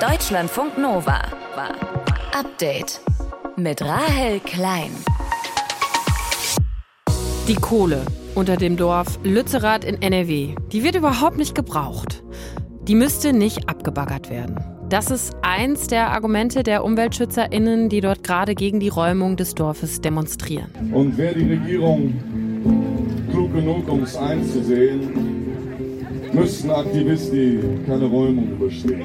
Deutschlandfunk Nova. Update mit Rahel Klein. Die Kohle unter dem Dorf Lützerath in NRW, die wird überhaupt nicht gebraucht. Die müsste nicht abgebaggert werden. Das ist eins der Argumente der UmweltschützerInnen, die dort gerade gegen die Räumung des Dorfes demonstrieren. Und wäre die Regierung klug genug, um es einzusehen, müssten Aktivisten keine Räumung überstehen.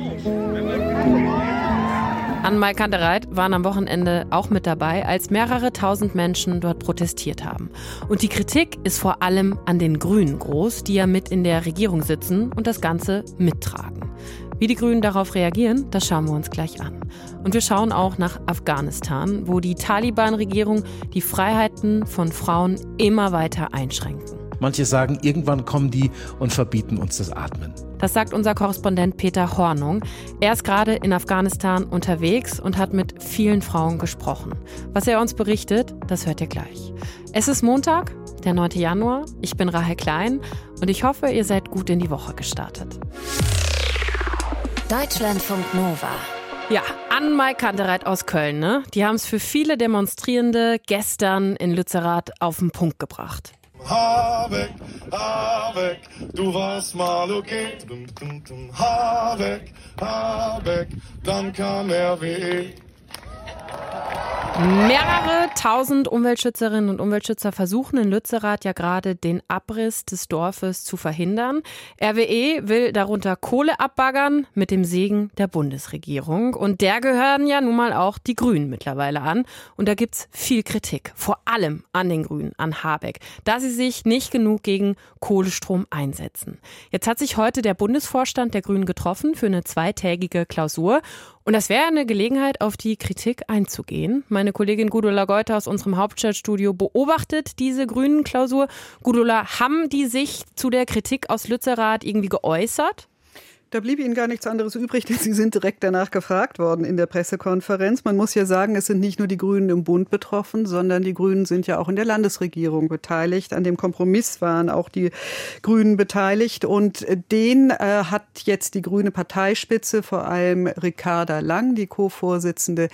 Anne-Mai Kantereit waren am Wochenende auch mit dabei, als mehrere tausend Menschen dort protestiert haben. Und die Kritik ist vor allem an den Grünen groß, die ja mit in der Regierung sitzen und das Ganze mittragen. Wie die Grünen darauf reagieren, das schauen wir uns gleich an. Und wir schauen auch nach Afghanistan, wo die Taliban-Regierung die Freiheiten von Frauen immer weiter einschränken. Manche sagen, irgendwann kommen die und verbieten uns das Atmen. Das sagt unser Korrespondent Peter Hornung. Er ist gerade in Afghanistan unterwegs und hat mit vielen Frauen gesprochen. Was er uns berichtet, das hört ihr gleich. Es ist Montag, der 9. Januar. Ich bin Rahel Klein und ich hoffe, ihr seid gut in die Woche gestartet. Deutschlandfunk Nova. Ja, Anne-Mai Kantereit aus Köln, ne? Die haben es für viele Demonstrierende gestern in Lützerath auf den Punkt gebracht. Habeck, Habeck, du warst mal okay. Habeck, Habeck, dann kam RWE. Mehrere tausend Umweltschützerinnen und Umweltschützer versuchen in Lützerath ja gerade den Abriss des Dorfes zu verhindern. RWE will darunter Kohle abbaggern mit dem Segen der Bundesregierung. Und der gehören ja nun mal auch die Grünen mittlerweile an. Und da gibt's viel Kritik, vor allem an den Grünen, an Habeck, da sie sich nicht genug gegen Kohlestrom einsetzen. Jetzt hat sich heute der Bundesvorstand der Grünen getroffen für eine zweitägige Klausur. Und das wäre eine Gelegenheit, auf die Kritik einzugehen. Meine Kollegin Gudula Geuter aus unserem Hauptstadtstudio beobachtet diese grünen Klausur. Gudula, haben die sich zu der Kritik aus Lützerath irgendwie geäußert? Da blieb Ihnen gar nichts anderes übrig, denn Sie sind direkt danach gefragt worden in der Pressekonferenz. Man muss ja sagen, es sind nicht nur die Grünen im Bund betroffen, sondern die Grünen sind ja auch in der Landesregierung beteiligt. An dem Kompromiss waren auch die Grünen beteiligt. Und den äh, hat jetzt die grüne Parteispitze, vor allem Ricarda Lang, die Co-Vorsitzende,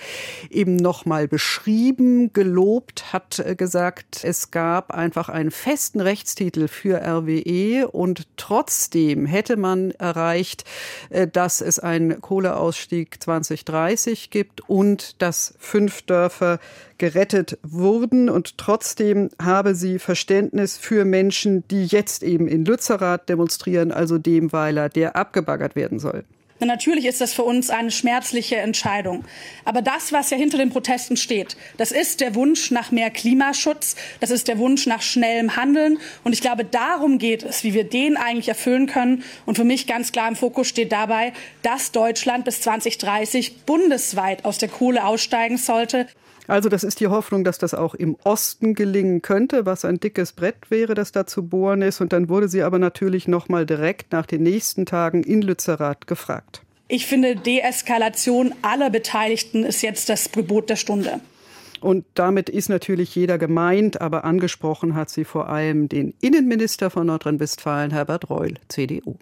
eben nochmal beschrieben, gelobt, hat äh, gesagt, es gab einfach einen festen Rechtstitel für RWE und trotzdem hätte man erreicht, äh, dass es einen Kohleausstieg 2030 gibt und dass fünf Dörfer gerettet wurden. Und trotzdem habe sie Verständnis für Menschen, die jetzt eben in Lützerath demonstrieren, also dem Weiler, der abgebaggert werden soll. Natürlich ist das für uns eine schmerzliche Entscheidung. Aber das, was ja hinter den Protesten steht, das ist der Wunsch nach mehr Klimaschutz, das ist der Wunsch nach schnellem Handeln. Und ich glaube, darum geht es, wie wir den eigentlich erfüllen können. Und für mich ganz klar im Fokus steht dabei, dass Deutschland bis 2030 bundesweit aus der Kohle aussteigen sollte. Also das ist die Hoffnung, dass das auch im Osten gelingen könnte, was ein dickes Brett wäre, das da zu bohren ist. Und dann wurde sie aber natürlich noch mal direkt nach den nächsten Tagen in Lützerath gefragt. Ich finde, Deeskalation aller Beteiligten ist jetzt das Gebot der Stunde. Und damit ist natürlich jeder gemeint, aber angesprochen hat sie vor allem den Innenminister von Nordrhein-Westfalen, Herbert Reul, CDU.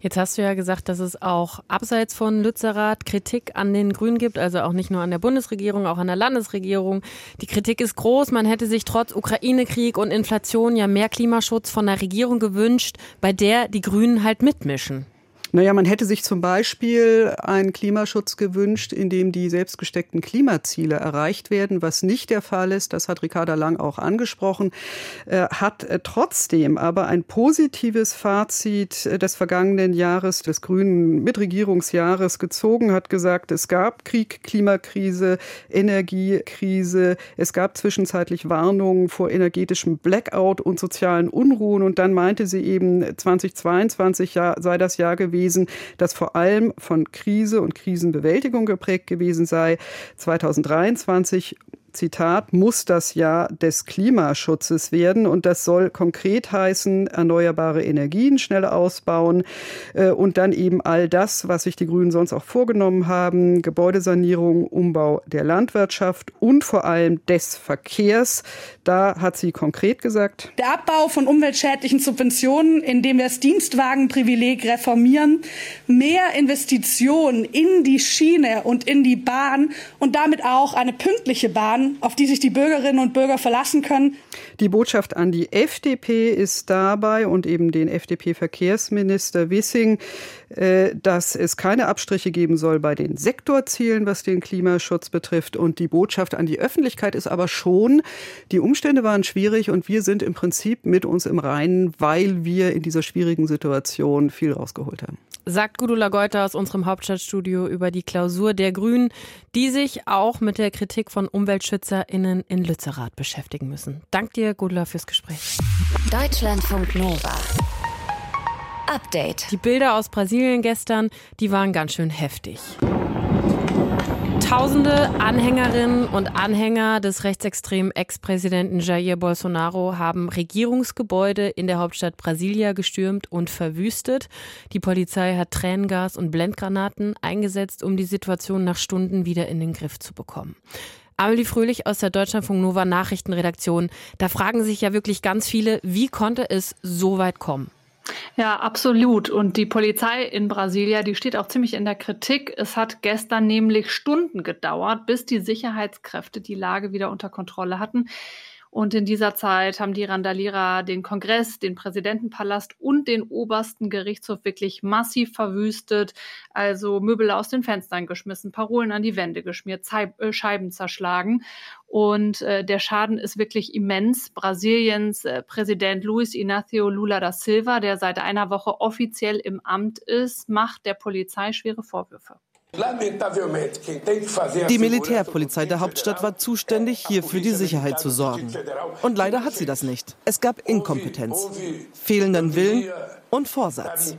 Jetzt hast du ja gesagt, dass es auch abseits von Lützerath Kritik an den Grünen gibt, also auch nicht nur an der Bundesregierung, auch an der Landesregierung. Die Kritik ist groß. Man hätte sich trotz Ukraine-Krieg und Inflation ja mehr Klimaschutz von der Regierung gewünscht, bei der die Grünen halt mitmischen. Naja, man hätte sich zum Beispiel einen Klimaschutz gewünscht, in dem die selbstgesteckten Klimaziele erreicht werden, was nicht der Fall ist. Das hat Ricarda Lang auch angesprochen, äh, hat äh, trotzdem aber ein positives Fazit äh, des vergangenen Jahres, des grünen Mitregierungsjahres gezogen, hat gesagt, es gab Krieg, Klimakrise, Energiekrise, es gab zwischenzeitlich Warnungen vor energetischem Blackout und sozialen Unruhen und dann meinte sie eben, 2022 sei das Jahr gewesen, gewesen, das vor allem von Krise und Krisenbewältigung geprägt gewesen sei. 2023 Zitat, muss das Jahr des Klimaschutzes werden. Und das soll konkret heißen, erneuerbare Energien schnell ausbauen äh, und dann eben all das, was sich die Grünen sonst auch vorgenommen haben, Gebäudesanierung, Umbau der Landwirtschaft und vor allem des Verkehrs. Da hat sie konkret gesagt. Der Abbau von umweltschädlichen Subventionen, indem wir das Dienstwagenprivileg reformieren, mehr Investitionen in die Schiene und in die Bahn und damit auch eine pünktliche Bahn, auf die sich die Bürgerinnen und Bürger verlassen können. Die Botschaft an die FDP ist dabei und eben den FDP-Verkehrsminister Wissing, äh, dass es keine Abstriche geben soll bei den Sektorzielen, was den Klimaschutz betrifft. Und die Botschaft an die Öffentlichkeit ist aber schon, die Umstände waren schwierig und wir sind im Prinzip mit uns im Reinen, weil wir in dieser schwierigen Situation viel rausgeholt haben sagt Gudula Geuter aus unserem Hauptstadtstudio über die Klausur der Grünen, die sich auch mit der Kritik von UmweltschützerInnen in Lützerath beschäftigen müssen. Dank dir, Gudula, fürs Gespräch. Deutschlandfunk Nova. Update. Die Bilder aus Brasilien gestern, die waren ganz schön heftig. Tausende Anhängerinnen und Anhänger des rechtsextremen Ex-Präsidenten Jair Bolsonaro haben Regierungsgebäude in der Hauptstadt Brasilia gestürmt und verwüstet. Die Polizei hat Tränengas und Blendgranaten eingesetzt, um die Situation nach Stunden wieder in den Griff zu bekommen. Amelie Fröhlich aus der Deutschlandfunk Nova Nachrichtenredaktion. Da fragen sich ja wirklich ganz viele, wie konnte es so weit kommen? Ja, absolut. Und die Polizei in Brasilia, die steht auch ziemlich in der Kritik. Es hat gestern nämlich Stunden gedauert, bis die Sicherheitskräfte die Lage wieder unter Kontrolle hatten. Und in dieser Zeit haben die Randalierer den Kongress, den Präsidentenpalast und den obersten Gerichtshof wirklich massiv verwüstet. Also Möbel aus den Fenstern geschmissen, Parolen an die Wände geschmiert, äh, Scheiben zerschlagen. Und äh, der Schaden ist wirklich immens. Brasiliens äh, Präsident Luis Inácio Lula da Silva, der seit einer Woche offiziell im Amt ist, macht der Polizei schwere Vorwürfe. Die Militärpolizei der Hauptstadt war zuständig, hier für die Sicherheit zu sorgen. Und leider hat sie das nicht. Es gab Inkompetenz, fehlenden Willen und Vorsatz.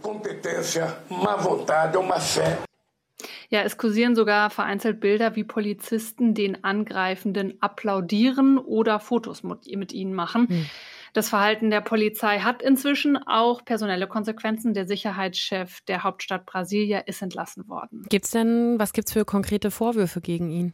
Ja, es kursieren sogar vereinzelt Bilder, wie Polizisten den Angreifenden applaudieren oder Fotos mit ihnen machen. Hm. Das Verhalten der Polizei hat inzwischen auch personelle Konsequenzen. Der Sicherheitschef der Hauptstadt Brasilia ist entlassen worden. Gibt's denn, was gibt's für konkrete Vorwürfe gegen ihn?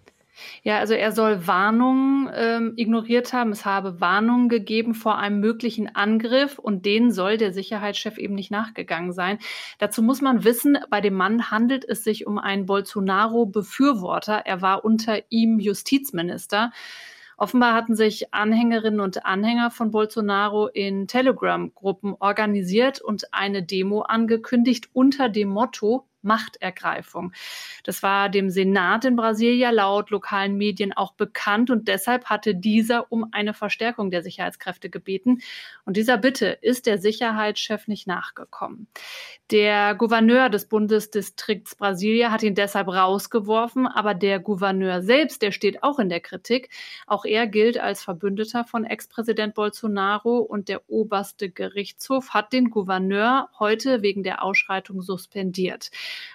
Ja, also er soll Warnungen ähm, ignoriert haben. Es habe Warnungen gegeben vor einem möglichen Angriff und denen soll der Sicherheitschef eben nicht nachgegangen sein. Dazu muss man wissen, bei dem Mann handelt es sich um einen Bolsonaro-Befürworter. Er war unter ihm Justizminister. Offenbar hatten sich Anhängerinnen und Anhänger von Bolsonaro in Telegram-Gruppen organisiert und eine Demo angekündigt unter dem Motto Machtergreifung. Das war dem Senat in Brasilia laut lokalen Medien auch bekannt und deshalb hatte dieser um eine Verstärkung der Sicherheitskräfte gebeten. Und dieser Bitte ist der Sicherheitschef nicht nachgekommen. Der Gouverneur des Bundesdistrikts Brasilia hat ihn deshalb rausgeworfen, aber der Gouverneur selbst, der steht auch in der Kritik. Auch er gilt als Verbündeter von Ex-Präsident Bolsonaro und der oberste Gerichtshof hat den Gouverneur heute wegen der Ausschreitung suspendiert.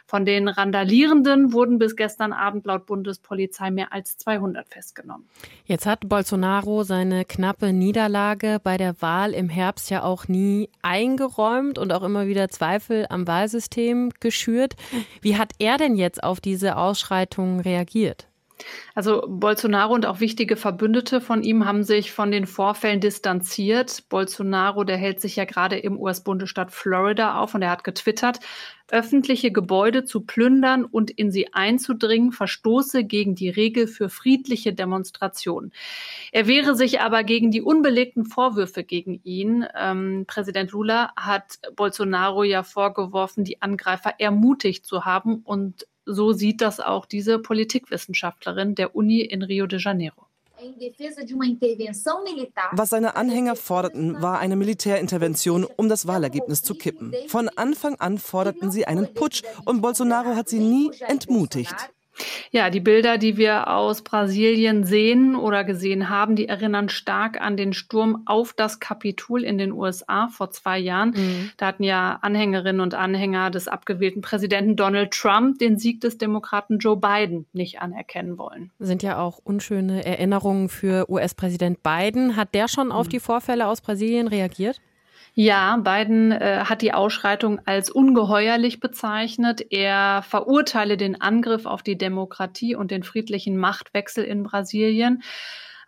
Von den Randalierenden wurden bis gestern Abend laut Bundespolizei mehr als 200 festgenommen. Jetzt hat Bolsonaro seine knappe Niederlage bei der Wahl im Herbst ja auch nie eingeräumt und auch immer wieder Zweifel am Wahlsystem geschürt. Wie hat er denn jetzt auf diese Ausschreitungen reagiert? Also Bolsonaro und auch wichtige Verbündete von ihm haben sich von den Vorfällen distanziert. Bolsonaro, der hält sich ja gerade im US-Bundesstaat Florida auf und er hat getwittert, öffentliche Gebäude zu plündern und in sie einzudringen, verstoße gegen die Regel für friedliche Demonstrationen. Er wehre sich aber gegen die unbelegten Vorwürfe gegen ihn. Ähm, Präsident Lula hat Bolsonaro ja vorgeworfen, die Angreifer ermutigt zu haben und so sieht das auch diese Politikwissenschaftlerin der Uni in Rio de Janeiro. Was seine Anhänger forderten, war eine Militärintervention, um das Wahlergebnis zu kippen. Von Anfang an forderten sie einen Putsch und Bolsonaro hat sie nie entmutigt. Ja, die Bilder, die wir aus Brasilien sehen oder gesehen haben, die erinnern stark an den Sturm auf das Kapitol in den USA vor zwei Jahren. Mhm. Da hatten ja Anhängerinnen und Anhänger des abgewählten Präsidenten Donald Trump den Sieg des Demokraten Joe Biden nicht anerkennen wollen. Sind ja auch unschöne Erinnerungen für US-Präsident Biden. Hat der schon auf mhm. die Vorfälle aus Brasilien reagiert? Ja, Biden äh, hat die Ausschreitung als ungeheuerlich bezeichnet. Er verurteile den Angriff auf die Demokratie und den friedlichen Machtwechsel in Brasilien.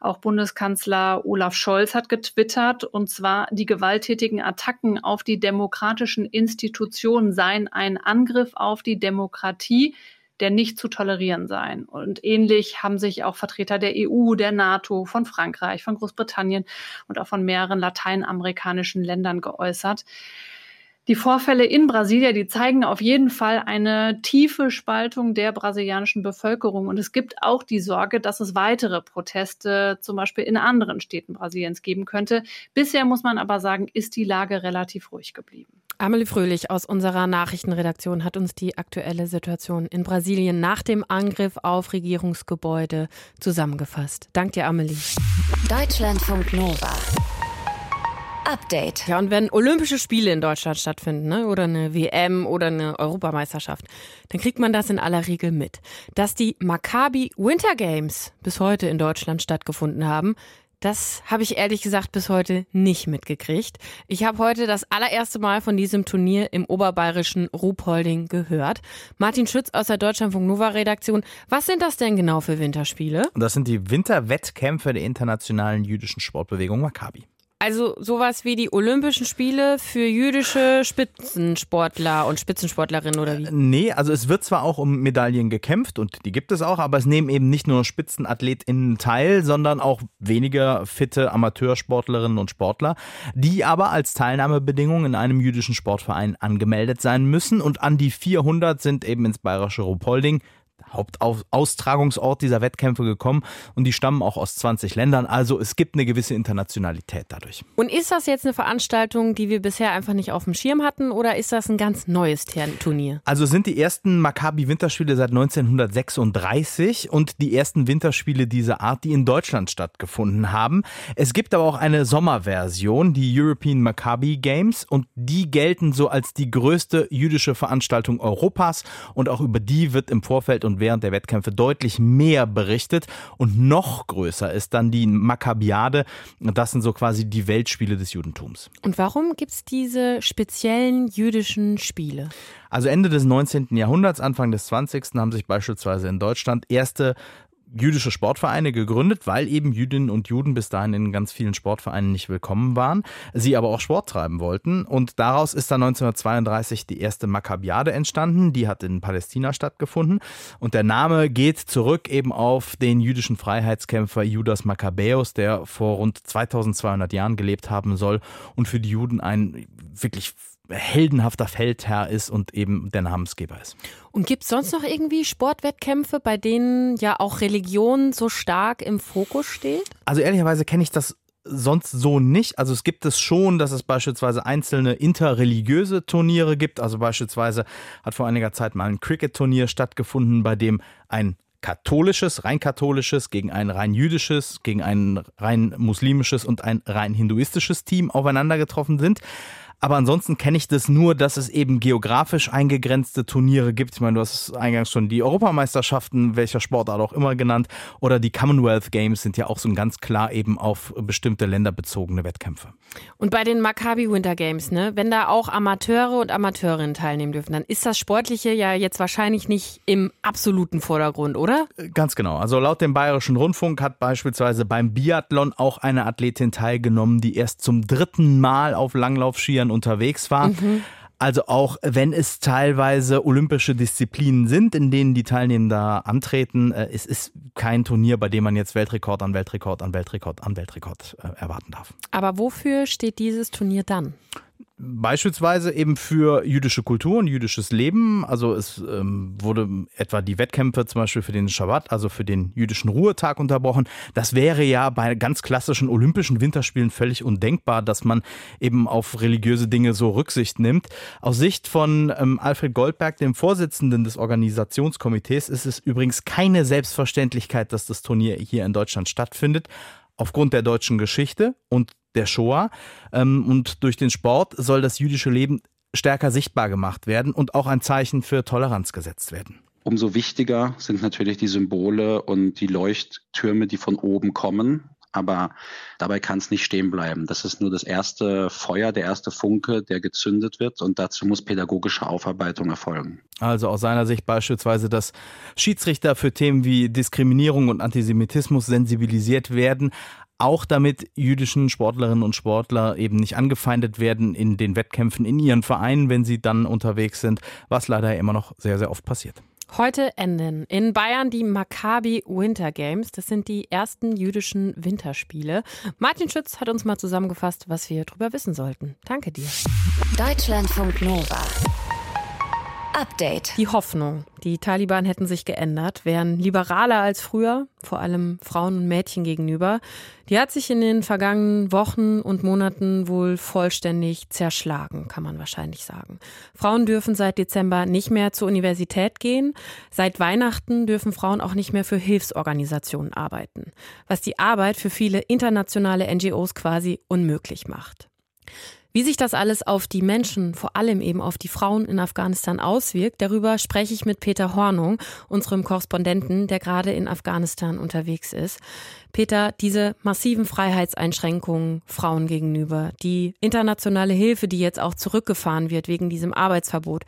Auch Bundeskanzler Olaf Scholz hat getwittert, und zwar die gewalttätigen Attacken auf die demokratischen Institutionen seien ein Angriff auf die Demokratie, der nicht zu tolerieren sein. Und ähnlich haben sich auch Vertreter der EU, der NATO, von Frankreich, von Großbritannien und auch von mehreren lateinamerikanischen Ländern geäußert. Die Vorfälle in Brasilien, die zeigen auf jeden Fall eine tiefe Spaltung der brasilianischen Bevölkerung. Und es gibt auch die Sorge, dass es weitere Proteste zum Beispiel in anderen Städten Brasiliens geben könnte. Bisher muss man aber sagen, ist die Lage relativ ruhig geblieben. Amelie Fröhlich aus unserer Nachrichtenredaktion hat uns die aktuelle Situation in Brasilien nach dem Angriff auf Regierungsgebäude zusammengefasst. Dank dir, Amelie. Deutschlandfunk Nova. Update. Ja, und wenn Olympische Spiele in Deutschland stattfinden, ne, oder eine WM oder eine Europameisterschaft, dann kriegt man das in aller Regel mit. Dass die Maccabi Winter Games bis heute in Deutschland stattgefunden haben, das habe ich ehrlich gesagt bis heute nicht mitgekriegt. Ich habe heute das allererste Mal von diesem Turnier im oberbayerischen Ruhpolding gehört. Martin Schütz aus der Deutschlandfunk Nova Redaktion. Was sind das denn genau für Winterspiele? Das sind die Winterwettkämpfe der internationalen jüdischen Sportbewegung Maccabi. Also sowas wie die Olympischen Spiele für jüdische Spitzensportler und Spitzensportlerinnen oder wie? Nee, also es wird zwar auch um Medaillen gekämpft und die gibt es auch, aber es nehmen eben nicht nur SpitzenathletInnen teil, sondern auch weniger fitte Amateursportlerinnen und Sportler, die aber als Teilnahmebedingung in einem jüdischen Sportverein angemeldet sein müssen und an die 400 sind eben ins bayerische Ruhpolding Hauptaustragungsort dieser Wettkämpfe gekommen und die stammen auch aus 20 Ländern. Also es gibt eine gewisse Internationalität dadurch. Und ist das jetzt eine Veranstaltung, die wir bisher einfach nicht auf dem Schirm hatten oder ist das ein ganz neues Turnier? Also sind die ersten Maccabi Winterspiele seit 1936 und die ersten Winterspiele dieser Art, die in Deutschland stattgefunden haben. Es gibt aber auch eine Sommerversion, die European Maccabi Games und die gelten so als die größte jüdische Veranstaltung Europas und auch über die wird im Vorfeld und während der Wettkämpfe deutlich mehr berichtet und noch größer ist dann die Maccabiade. Das sind so quasi die Weltspiele des Judentums. Und warum gibt es diese speziellen jüdischen Spiele? Also Ende des 19. Jahrhunderts, Anfang des 20. haben sich beispielsweise in Deutschland erste jüdische Sportvereine gegründet, weil eben Jüdinnen und Juden bis dahin in ganz vielen Sportvereinen nicht willkommen waren, sie aber auch Sport treiben wollten. Und daraus ist dann 1932 die erste Maccabiade entstanden, die hat in Palästina stattgefunden. Und der Name geht zurück eben auf den jüdischen Freiheitskämpfer Judas Makkabäus, der vor rund 2200 Jahren gelebt haben soll und für die Juden ein wirklich heldenhafter Feldherr ist und eben der Namensgeber ist. Und gibt es sonst noch irgendwie Sportwettkämpfe, bei denen ja auch Religion so stark im Fokus steht? Also ehrlicherweise kenne ich das sonst so nicht. Also es gibt es schon, dass es beispielsweise einzelne interreligiöse Turniere gibt. Also beispielsweise hat vor einiger Zeit mal ein Cricket-Turnier stattgefunden, bei dem ein katholisches, rein katholisches gegen ein rein jüdisches, gegen ein rein muslimisches und ein rein hinduistisches Team aufeinander getroffen sind. Aber ansonsten kenne ich das nur, dass es eben geografisch eingegrenzte Turniere gibt. Ich meine, du hast eingangs schon die Europameisterschaften, welcher Sportart auch immer genannt, oder die Commonwealth Games sind ja auch so ganz klar eben auf bestimmte Länder bezogene Wettkämpfe. Und bei den Maccabi Winter Games, ne, wenn da auch Amateure und Amateurinnen teilnehmen dürfen, dann ist das Sportliche ja jetzt wahrscheinlich nicht im absoluten Vordergrund, oder? Ganz genau. Also laut dem Bayerischen Rundfunk hat beispielsweise beim Biathlon auch eine Athletin teilgenommen, die erst zum dritten Mal auf Langlaufskiern unterwegs war. Mhm. Also auch wenn es teilweise olympische Disziplinen sind, in denen die Teilnehmer antreten, äh, es ist kein Turnier, bei dem man jetzt Weltrekord an Weltrekord an Weltrekord an Weltrekord äh, erwarten darf. Aber wofür steht dieses Turnier dann? Beispielsweise eben für jüdische Kultur und jüdisches Leben. Also es ähm, wurde etwa die Wettkämpfe zum Beispiel für den Schabbat, also für den jüdischen Ruhetag unterbrochen. Das wäre ja bei ganz klassischen Olympischen Winterspielen völlig undenkbar, dass man eben auf religiöse Dinge so Rücksicht nimmt. Aus Sicht von ähm, Alfred Goldberg, dem Vorsitzenden des Organisationskomitees, ist es übrigens keine Selbstverständlichkeit, dass das Turnier hier in Deutschland stattfindet aufgrund der deutschen Geschichte und der Shoah. Ähm, und durch den Sport soll das jüdische Leben stärker sichtbar gemacht werden und auch ein Zeichen für Toleranz gesetzt werden. Umso wichtiger sind natürlich die Symbole und die Leuchttürme, die von oben kommen. Aber dabei kann es nicht stehen bleiben. Das ist nur das erste Feuer, der erste Funke, der gezündet wird. Und dazu muss pädagogische Aufarbeitung erfolgen. Also aus seiner Sicht beispielsweise, dass Schiedsrichter für Themen wie Diskriminierung und Antisemitismus sensibilisiert werden, auch damit jüdischen Sportlerinnen und Sportler eben nicht angefeindet werden in den Wettkämpfen in ihren Vereinen, wenn sie dann unterwegs sind, was leider immer noch sehr, sehr oft passiert. Heute enden in Bayern die Maccabi Winter Games. Das sind die ersten jüdischen Winterspiele. Martin Schütz hat uns mal zusammengefasst, was wir darüber wissen sollten. Danke dir. Deutschlandfunk Nova. Update. Die Hoffnung, die Taliban hätten sich geändert, wären liberaler als früher, vor allem Frauen und Mädchen gegenüber. Die hat sich in den vergangenen Wochen und Monaten wohl vollständig zerschlagen, kann man wahrscheinlich sagen. Frauen dürfen seit Dezember nicht mehr zur Universität gehen. Seit Weihnachten dürfen Frauen auch nicht mehr für Hilfsorganisationen arbeiten, was die Arbeit für viele internationale NGOs quasi unmöglich macht. Wie sich das alles auf die Menschen, vor allem eben auf die Frauen in Afghanistan auswirkt, darüber spreche ich mit Peter Hornung, unserem Korrespondenten, der gerade in Afghanistan unterwegs ist. Peter, diese massiven Freiheitseinschränkungen Frauen gegenüber, die internationale Hilfe, die jetzt auch zurückgefahren wird wegen diesem Arbeitsverbot.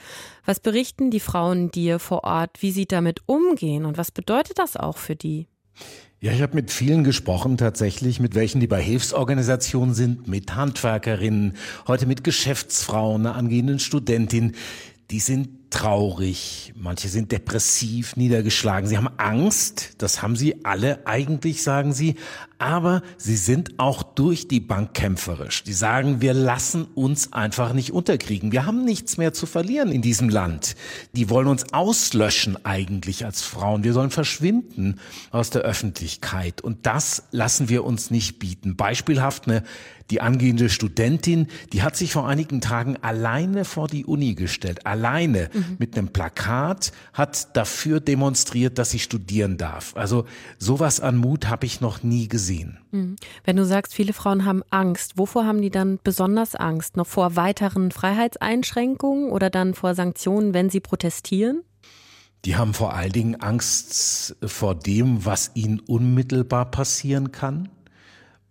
Was berichten die Frauen dir vor Ort, wie sie damit umgehen und was bedeutet das auch für die? Ja, ich habe mit vielen gesprochen tatsächlich, mit welchen die bei Hilfsorganisationen sind, mit Handwerkerinnen, heute mit Geschäftsfrauen, einer angehenden Studentin. Die sind traurig, manche sind depressiv, niedergeschlagen, sie haben Angst, das haben sie alle eigentlich, sagen sie, aber sie sind auch durch die Bank kämpferisch. Die sagen, wir lassen uns einfach nicht unterkriegen. Wir haben nichts mehr zu verlieren in diesem Land. Die wollen uns auslöschen eigentlich als Frauen. Wir sollen verschwinden aus der Öffentlichkeit. Und das lassen wir uns nicht bieten. Beispielhaft eine die angehende Studentin, die hat sich vor einigen Tagen alleine vor die Uni gestellt, alleine mhm. mit einem Plakat, hat dafür demonstriert, dass sie studieren darf. Also sowas an Mut habe ich noch nie gesehen. Mhm. Wenn du sagst, viele Frauen haben Angst, wovor haben die dann besonders Angst? Noch vor weiteren Freiheitseinschränkungen oder dann vor Sanktionen, wenn sie protestieren? Die haben vor allen Dingen Angst vor dem, was ihnen unmittelbar passieren kann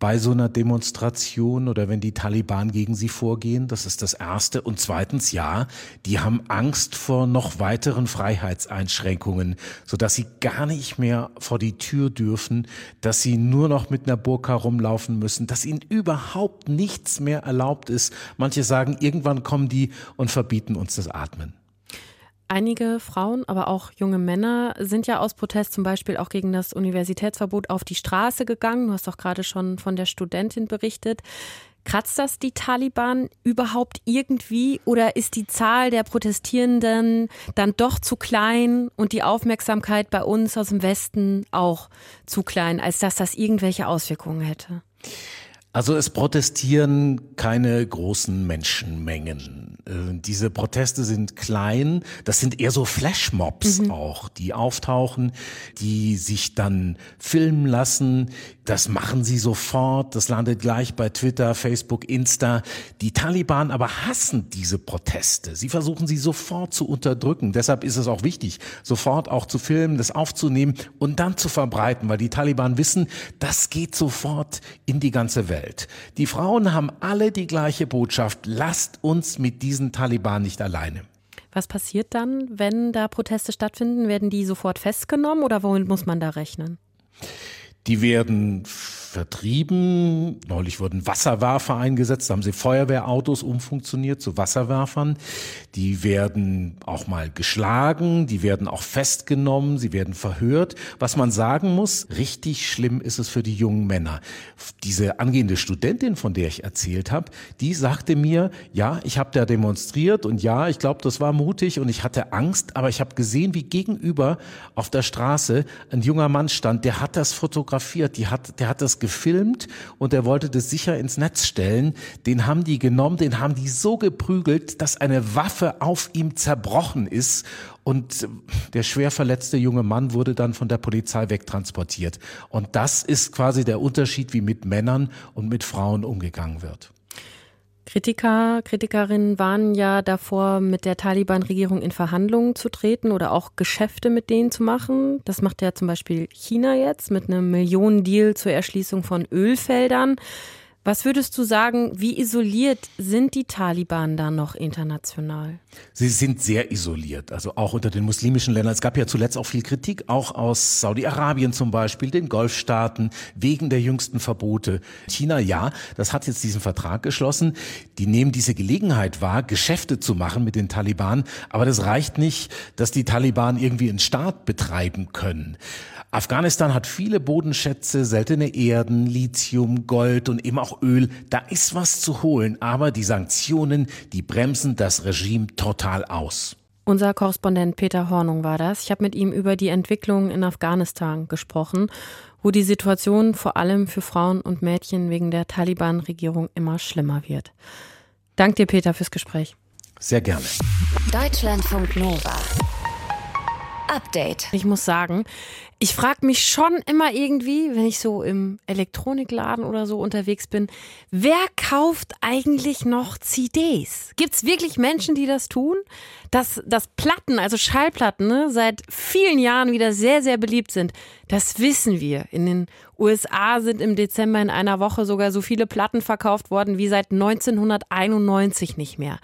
bei so einer Demonstration oder wenn die Taliban gegen sie vorgehen. Das ist das Erste. Und zweitens, ja, die haben Angst vor noch weiteren Freiheitseinschränkungen, sodass sie gar nicht mehr vor die Tür dürfen, dass sie nur noch mit einer Burka rumlaufen müssen, dass ihnen überhaupt nichts mehr erlaubt ist. Manche sagen, irgendwann kommen die und verbieten uns das Atmen. Einige Frauen, aber auch junge Männer sind ja aus Protest zum Beispiel auch gegen das Universitätsverbot auf die Straße gegangen. Du hast doch gerade schon von der Studentin berichtet. Kratzt das die Taliban überhaupt irgendwie oder ist die Zahl der Protestierenden dann doch zu klein und die Aufmerksamkeit bei uns aus dem Westen auch zu klein, als dass das irgendwelche Auswirkungen hätte? Also es protestieren keine großen Menschenmengen. Äh, diese Proteste sind klein. Das sind eher so Flashmobs mhm. auch, die auftauchen, die sich dann filmen lassen. Das machen sie sofort. Das landet gleich bei Twitter, Facebook, Insta. Die Taliban aber hassen diese Proteste. Sie versuchen sie sofort zu unterdrücken. Deshalb ist es auch wichtig, sofort auch zu filmen, das aufzunehmen und dann zu verbreiten, weil die Taliban wissen, das geht sofort in die ganze Welt. Die Frauen haben alle die gleiche Botschaft. Lasst uns mit diesen Taliban nicht alleine. Was passiert dann, wenn da Proteste stattfinden? Werden die sofort festgenommen oder womit muss man da rechnen? Die werden vertrieben. Neulich wurden Wasserwerfer eingesetzt, da haben sie Feuerwehrautos umfunktioniert zu Wasserwerfern. Die werden auch mal geschlagen, die werden auch festgenommen, sie werden verhört. Was man sagen muss, richtig schlimm ist es für die jungen Männer. Diese angehende Studentin, von der ich erzählt habe, die sagte mir, ja, ich habe da demonstriert und ja, ich glaube, das war mutig und ich hatte Angst, aber ich habe gesehen, wie gegenüber auf der Straße ein junger Mann stand, der hat das fotografiert, die hat, der hat das gefilmt und der wollte das sicher ins Netz stellen. Den haben die genommen, den haben die so geprügelt, dass eine Waffe auf ihm zerbrochen ist und der schwer verletzte junge Mann wurde dann von der Polizei wegtransportiert. Und das ist quasi der Unterschied, wie mit Männern und mit Frauen umgegangen wird. Kritiker, Kritikerinnen waren ja davor, mit der Taliban-Regierung in Verhandlungen zu treten oder auch Geschäfte mit denen zu machen. Das macht ja zum Beispiel China jetzt mit einem Millionendeal zur Erschließung von Ölfeldern. Was würdest du sagen, wie isoliert sind die Taliban da noch international? Sie sind sehr isoliert, also auch unter den muslimischen Ländern. Es gab ja zuletzt auch viel Kritik, auch aus Saudi-Arabien zum Beispiel, den Golfstaaten, wegen der jüngsten Verbote. China, ja, das hat jetzt diesen Vertrag geschlossen. Die nehmen diese Gelegenheit wahr, Geschäfte zu machen mit den Taliban. Aber das reicht nicht, dass die Taliban irgendwie einen Staat betreiben können. Afghanistan hat viele Bodenschätze, seltene Erden, Lithium, Gold und eben auch Öl. Da ist was zu holen, aber die Sanktionen, die bremsen das Regime total aus. Unser Korrespondent Peter Hornung war das. Ich habe mit ihm über die Entwicklung in Afghanistan gesprochen, wo die Situation vor allem für Frauen und Mädchen wegen der Taliban-Regierung immer schlimmer wird. Dank dir, Peter, fürs Gespräch. Sehr gerne. Deutschlandfunk Nova. Update. Ich muss sagen, ich frage mich schon immer irgendwie, wenn ich so im Elektronikladen oder so unterwegs bin, wer kauft eigentlich noch CDs? Gibt es wirklich Menschen, die das tun? Dass, dass Platten, also Schallplatten, ne, seit vielen Jahren wieder sehr, sehr beliebt sind, das wissen wir. In den USA sind im Dezember in einer Woche sogar so viele Platten verkauft worden wie seit 1991 nicht mehr.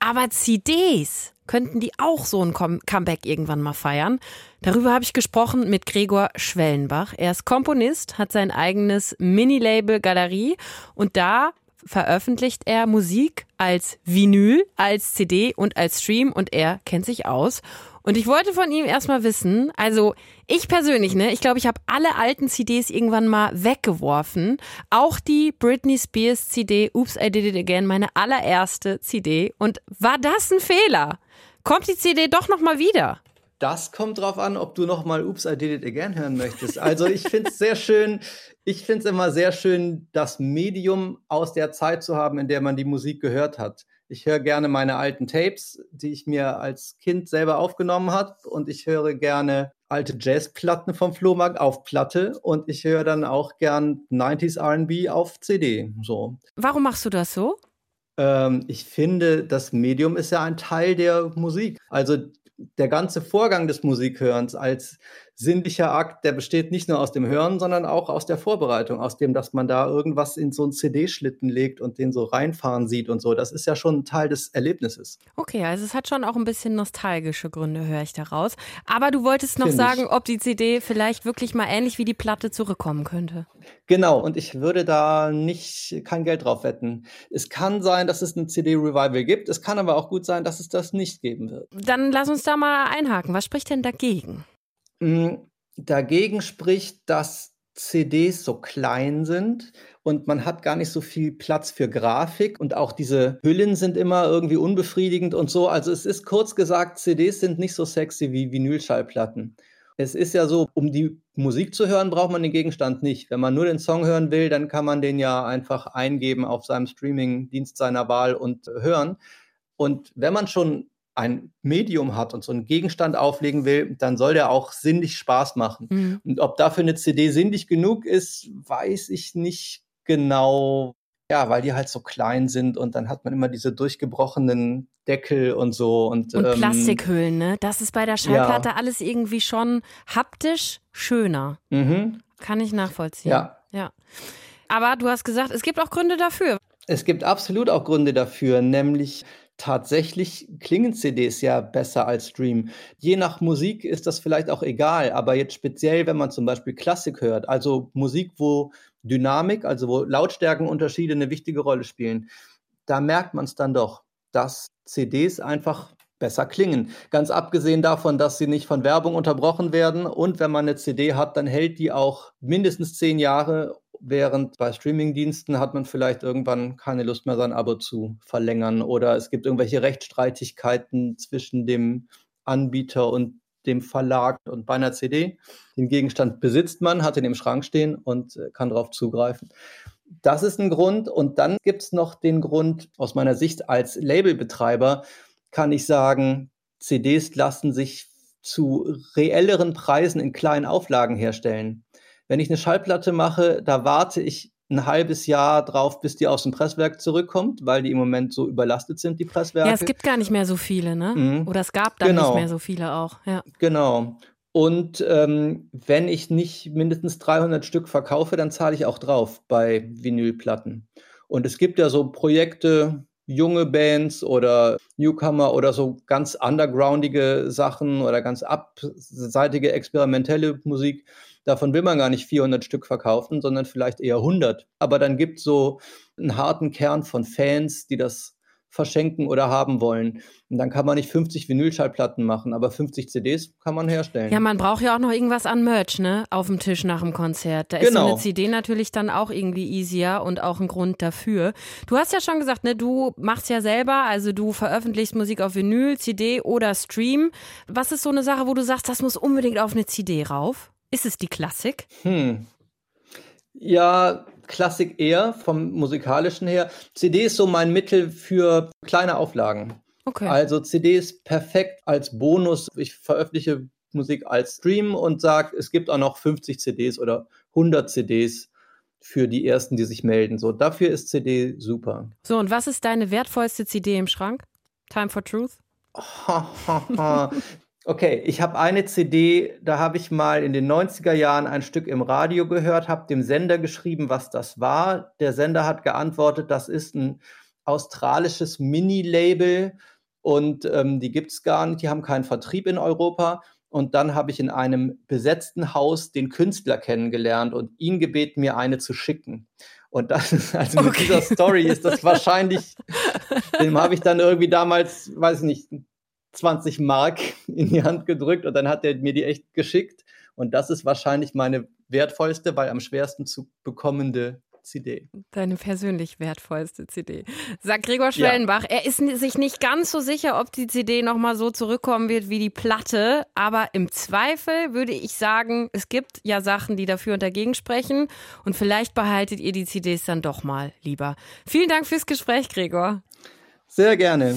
Aber CDs, könnten die auch so ein Comeback irgendwann mal feiern. Darüber habe ich gesprochen mit Gregor Schwellenbach. Er ist Komponist, hat sein eigenes Mini-Label Galerie und da veröffentlicht er Musik als Vinyl, als CD und als Stream und er kennt sich aus. Und ich wollte von ihm erstmal wissen, also ich persönlich, ne, ich glaube, ich habe alle alten CDs irgendwann mal weggeworfen. Auch die Britney Spears CD Oops, I Did It Again, meine allererste CD. Und war das ein Fehler? Kommt die CD doch nochmal wieder? Das kommt drauf an, ob du nochmal Oops, I Did It Again hören möchtest. Also ich finde es sehr schön, ich finde es immer sehr schön, das Medium aus der Zeit zu haben, in der man die Musik gehört hat. Ich höre gerne meine alten Tapes, die ich mir als Kind selber aufgenommen habe. Und ich höre gerne alte Jazzplatten vom Flohmarkt auf Platte. Und ich höre dann auch gern 90s RB auf CD. So. Warum machst du das so? Ähm, ich finde, das Medium ist ja ein Teil der Musik. Also der ganze Vorgang des Musikhörens als sinnlicher Akt, der besteht nicht nur aus dem Hören, sondern auch aus der Vorbereitung, aus dem, dass man da irgendwas in so einen CD-Schlitten legt und den so reinfahren sieht und so. Das ist ja schon ein Teil des Erlebnisses. Okay, also es hat schon auch ein bisschen nostalgische Gründe, höre ich daraus. Aber du wolltest noch Find sagen, ich. ob die CD vielleicht wirklich mal ähnlich wie die Platte zurückkommen könnte. Genau, und ich würde da nicht kein Geld drauf wetten. Es kann sein, dass es ein CD-Revival gibt, es kann aber auch gut sein, dass es das nicht geben wird. Dann lass uns da mal einhaken. Was spricht denn dagegen? Hm, dagegen spricht, dass CDs so klein sind und man hat gar nicht so viel Platz für Grafik und auch diese Hüllen sind immer irgendwie unbefriedigend und so. Also es ist kurz gesagt, CDs sind nicht so sexy wie Vinylschallplatten. Es ist ja so, um die Musik zu hören, braucht man den Gegenstand nicht. Wenn man nur den Song hören will, dann kann man den ja einfach eingeben auf seinem Streaming-Dienst seiner Wahl und hören. Und wenn man schon ein Medium hat und so einen Gegenstand auflegen will, dann soll der auch sinnlich Spaß machen. Mhm. Und ob dafür eine CD sinnlich genug ist, weiß ich nicht genau. Ja, weil die halt so klein sind und dann hat man immer diese durchgebrochenen Deckel und so. Und, und ähm, Plastikhüllen, ne? Das ist bei der Schallplatte ja. alles irgendwie schon haptisch schöner. Mhm. Kann ich nachvollziehen. Ja. ja. Aber du hast gesagt, es gibt auch Gründe dafür. Es gibt absolut auch Gründe dafür, nämlich tatsächlich klingen CDs ja besser als Stream. Je nach Musik ist das vielleicht auch egal, aber jetzt speziell, wenn man zum Beispiel Klassik hört, also Musik, wo Dynamik, also wo Lautstärkenunterschiede eine wichtige Rolle spielen, da merkt man es dann doch, dass CDs einfach besser klingen. Ganz abgesehen davon, dass sie nicht von Werbung unterbrochen werden und wenn man eine CD hat, dann hält die auch mindestens zehn Jahre während bei Streamingdiensten hat man vielleicht irgendwann keine Lust mehr, sein Abo zu verlängern oder es gibt irgendwelche Rechtsstreitigkeiten zwischen dem Anbieter und dem Verlag und bei einer CD. Den Gegenstand besitzt man, hat ihn im Schrank stehen und äh, kann darauf zugreifen. Das ist ein Grund. Und dann gibt es noch den Grund, aus meiner Sicht als Labelbetreiber kann ich sagen, CDs lassen sich zu reelleren Preisen in kleinen Auflagen herstellen. Wenn ich eine Schallplatte mache, da warte ich ein halbes Jahr drauf, bis die aus dem Presswerk zurückkommt, weil die im Moment so überlastet sind, die Presswerke. Ja, es gibt gar nicht mehr so viele, ne? Mhm. Oder es gab dann genau. nicht mehr so viele auch. Ja. Genau. Und ähm, wenn ich nicht mindestens 300 Stück verkaufe, dann zahle ich auch drauf bei Vinylplatten. Und es gibt ja so Projekte, junge Bands oder Newcomer oder so ganz undergroundige Sachen oder ganz abseitige experimentelle Musik Davon will man gar nicht 400 Stück verkaufen, sondern vielleicht eher 100. Aber dann gibt es so einen harten Kern von Fans, die das verschenken oder haben wollen. Und dann kann man nicht 50 Vinylschallplatten machen, aber 50 CDs kann man herstellen. Ja, man braucht ja auch noch irgendwas an Merch, ne? Auf dem Tisch nach dem Konzert. Da genau. ist so eine genau. CD natürlich dann auch irgendwie easier und auch ein Grund dafür. Du hast ja schon gesagt, ne, du machst ja selber, also du veröffentlichst Musik auf Vinyl, CD oder Stream. Was ist so eine Sache, wo du sagst, das muss unbedingt auf eine CD rauf? Ist es die Klassik? Hm. Ja, Klassik eher vom musikalischen her. CD ist so mein Mittel für kleine Auflagen. Okay. Also CD ist perfekt als Bonus. Ich veröffentliche Musik als Stream und sage, es gibt auch noch 50 CDs oder 100 CDs für die ersten, die sich melden. So, dafür ist CD super. So, und was ist deine wertvollste CD im Schrank? Time for Truth? Okay, ich habe eine CD, da habe ich mal in den 90er Jahren ein Stück im Radio gehört, habe dem Sender geschrieben, was das war. Der Sender hat geantwortet, das ist ein australisches Mini-Label und ähm, die gibt's gar nicht, die haben keinen Vertrieb in Europa. Und dann habe ich in einem besetzten Haus den Künstler kennengelernt und ihn gebeten, mir eine zu schicken. Und das ist, also okay. mit dieser Story ist das wahrscheinlich, dem habe ich dann irgendwie damals, weiß ich nicht, 20 Mark in die Hand gedrückt und dann hat er mir die echt geschickt. Und das ist wahrscheinlich meine wertvollste, weil am schwersten zu bekommende CD. Deine persönlich wertvollste CD. Sagt Gregor Schwellenbach. Ja. Er ist sich nicht ganz so sicher, ob die CD nochmal so zurückkommen wird wie die Platte. Aber im Zweifel würde ich sagen, es gibt ja Sachen, die dafür und dagegen sprechen. Und vielleicht behaltet ihr die CDs dann doch mal lieber. Vielen Dank fürs Gespräch, Gregor. Sehr gerne.